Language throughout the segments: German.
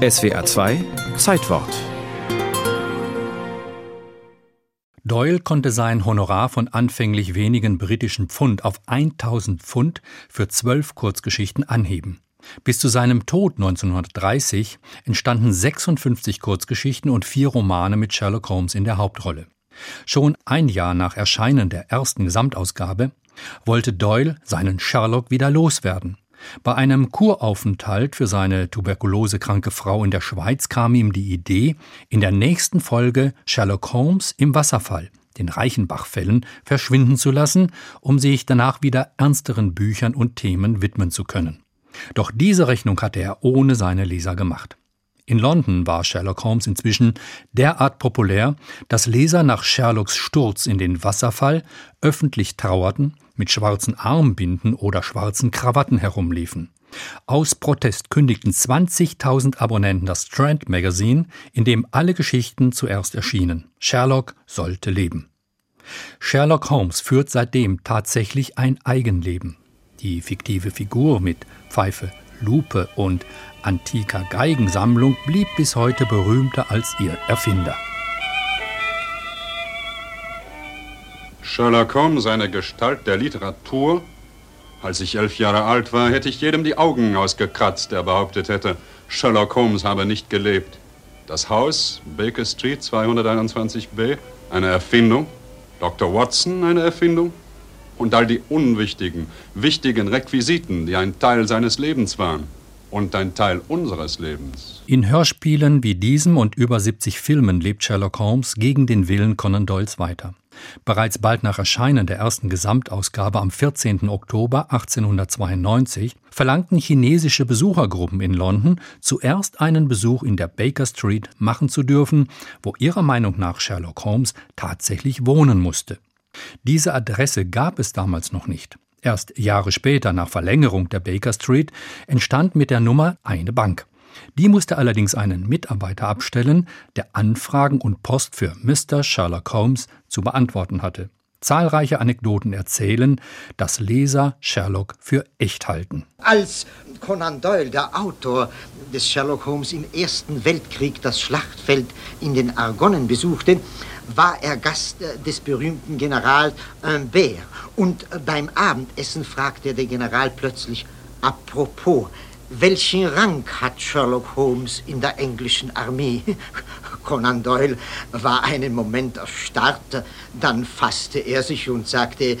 SWR 2 Zeitwort Doyle konnte sein Honorar von anfänglich wenigen britischen Pfund auf 1000 Pfund für zwölf Kurzgeschichten anheben. Bis zu seinem Tod 1930 entstanden 56 Kurzgeschichten und vier Romane mit Sherlock Holmes in der Hauptrolle. Schon ein Jahr nach Erscheinen der ersten Gesamtausgabe wollte Doyle seinen Sherlock wieder loswerden. Bei einem Kuraufenthalt für seine tuberkulosekranke Frau in der Schweiz kam ihm die Idee, in der nächsten Folge Sherlock Holmes im Wasserfall, den Reichenbachfällen, verschwinden zu lassen, um sich danach wieder ernsteren Büchern und Themen widmen zu können. Doch diese Rechnung hatte er ohne seine Leser gemacht. In London war Sherlock Holmes inzwischen derart populär, dass Leser nach Sherlocks Sturz in den Wasserfall öffentlich trauerten, mit schwarzen Armbinden oder schwarzen Krawatten herumliefen. Aus Protest kündigten 20.000 Abonnenten das Strand Magazine, in dem alle Geschichten zuerst erschienen. Sherlock sollte leben. Sherlock Holmes führt seitdem tatsächlich ein Eigenleben. Die fiktive Figur mit Pfeife, Lupe und antiker Geigensammlung blieb bis heute berühmter als ihr Erfinder. Sherlock Holmes, eine Gestalt der Literatur. Als ich elf Jahre alt war, hätte ich jedem die Augen ausgekratzt, der behauptet hätte, Sherlock Holmes habe nicht gelebt. Das Haus, Baker Street 221b, eine Erfindung. Dr. Watson, eine Erfindung. Und all die unwichtigen, wichtigen Requisiten, die ein Teil seines Lebens waren und ein Teil unseres Lebens. In Hörspielen wie diesem und über 70 Filmen lebt Sherlock Holmes gegen den Willen Conan Doyles weiter. Bereits bald nach Erscheinen der ersten Gesamtausgabe am 14. Oktober 1892 verlangten chinesische Besuchergruppen in London zuerst einen Besuch in der Baker Street machen zu dürfen, wo ihrer Meinung nach Sherlock Holmes tatsächlich wohnen musste. Diese Adresse gab es damals noch nicht. Erst Jahre später, nach Verlängerung der Baker Street, entstand mit der Nummer eine Bank. Die musste allerdings einen Mitarbeiter abstellen, der Anfragen und Post für Mr. Sherlock Holmes zu beantworten hatte. Zahlreiche Anekdoten erzählen, dass Leser Sherlock für echt halten. Als Conan Doyle, der Autor des Sherlock Holmes im Ersten Weltkrieg, das Schlachtfeld in den Argonnen besuchte, war er Gast äh, des berühmten Generals Humbert. Und beim Abendessen fragte der General plötzlich, apropos, welchen Rang hat Sherlock Holmes in der englischen Armee? Conan Doyle war einen Moment erstarrt, dann fasste er sich und sagte,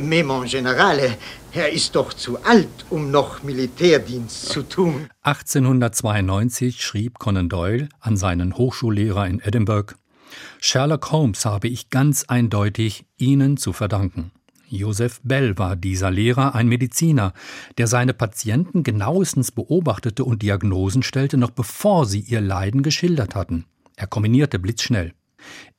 Mais mon Generale, er ist doch zu alt, um noch Militärdienst zu tun. 1892 schrieb Conan Doyle an seinen Hochschullehrer in Edinburgh, Sherlock Holmes habe ich ganz eindeutig Ihnen zu verdanken. Joseph Bell war dieser Lehrer, ein Mediziner, der seine Patienten genauestens beobachtete und Diagnosen stellte, noch bevor sie ihr Leiden geschildert hatten. Er kombinierte blitzschnell.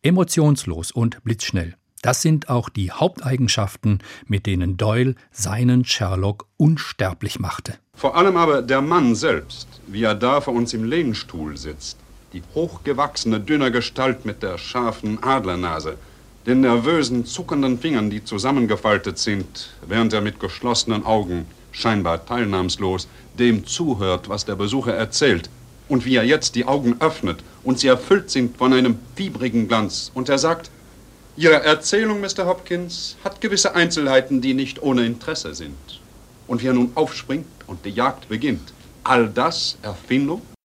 Emotionslos und blitzschnell. Das sind auch die Haupteigenschaften, mit denen Doyle seinen Sherlock unsterblich machte. Vor allem aber der Mann selbst, wie er da vor uns im Lehnstuhl sitzt, die hochgewachsene, dünne Gestalt mit der scharfen Adlernase, den nervösen, zuckenden Fingern, die zusammengefaltet sind, während er mit geschlossenen Augen, scheinbar teilnahmslos, dem zuhört, was der Besucher erzählt, und wie er jetzt die Augen öffnet und sie erfüllt sind von einem fiebrigen Glanz, und er sagt, Ihre Erzählung, Mr. Hopkins, hat gewisse Einzelheiten, die nicht ohne Interesse sind. Und wie er nun aufspringt und die Jagd beginnt, all das Erfindung?